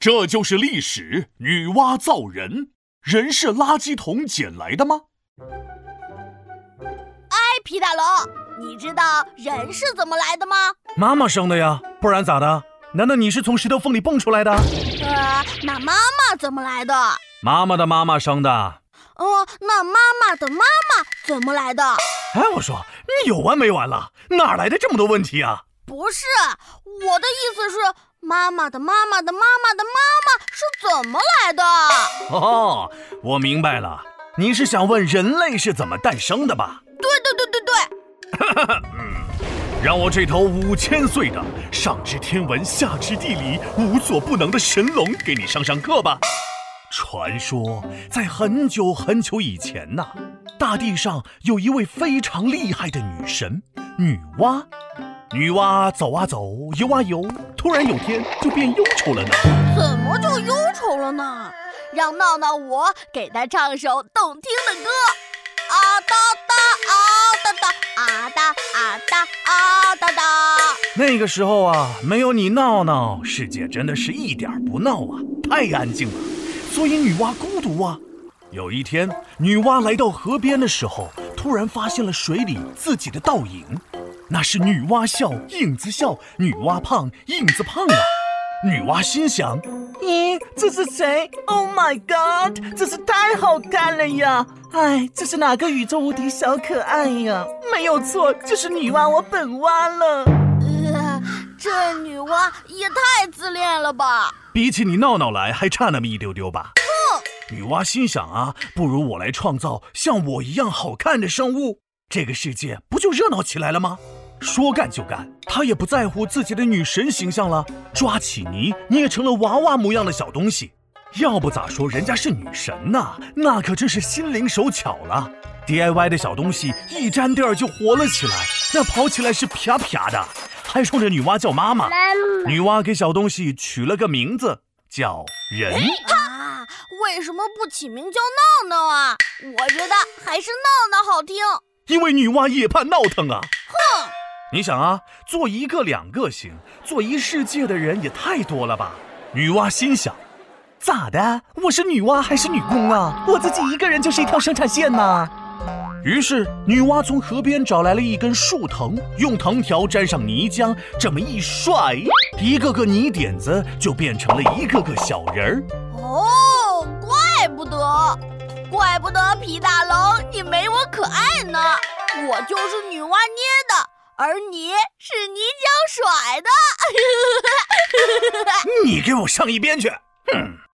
这就是历史。女娲造人，人是垃圾桶捡来的吗？哎，皮大龙，你知道人是怎么来的吗？妈妈生的呀，不然咋的？难道你是从石头缝里蹦出来的？呃，那妈妈怎么来的？妈妈的妈妈生的。哦，那妈妈的妈妈怎么来的？哎，我说你有完没完了？哪来的这么多问题啊？不是，我的意思是，妈妈的妈妈的妈妈的妈妈是怎么来的？哦，我明白了，你是想问人类是怎么诞生的吧？对对对对对。嗯，让我这头五千岁的上知天文下知地理无所不能的神龙给你上上课吧。传说在很久很久以前呐，大地上有一位非常厉害的女神女娲。女娲走啊走，游啊游，突然有天就变忧愁了呢。怎么就忧愁了呢？让闹闹我给她唱首动听的歌。啊哒哒啊哒哒啊哒啊哒啊哒哒。那个时候啊，没有你闹闹，世界真的是一点不闹啊，太安静了。所以女娲孤独啊。有一天，女娲来到河边的时候，突然发现了水里自己的倒影。那是女娲笑，影子笑；女娲胖，影子胖啊。女娲心想：咦，这是谁？Oh my god，真是太好看了呀！哎，这是哪个宇宙无敌小可爱呀？没有错，就是女娲我本娲了。呃，这女娲也太自恋了吧！比起你闹闹来，还差那么一丢丢吧。哼！女娲心想啊，不如我来创造像我一样好看的生物，这个世界不就热闹起来了吗？说干就干，他也不在乎自己的女神形象了，抓起泥捏成了娃娃模样的小东西。要不咋说人家是女神呢？那可真是心灵手巧了。DIY 的小东西一沾地儿就活了起来，那跑起来是啪啪的。还冲着女娲叫妈妈，女娲给小东西取了个名字叫人啊。为什么不起名叫闹闹啊？我觉得还是闹闹好听。因为女娲也怕闹腾啊。你想啊，做一个两个行，做一世界的人也太多了吧？女娲心想，咋的？我是女娲还是女工啊？我自己一个人就是一条生产线呐。于是，女娲从河边找来了一根树藤，用藤条沾上泥浆，这么一甩，一个个泥点子就变成了一个个小人儿。哦，怪不得，怪不得皮大龙你没我可爱呢。我就是女娲捏的，而你是泥浆甩的。你给我上一边去！哼。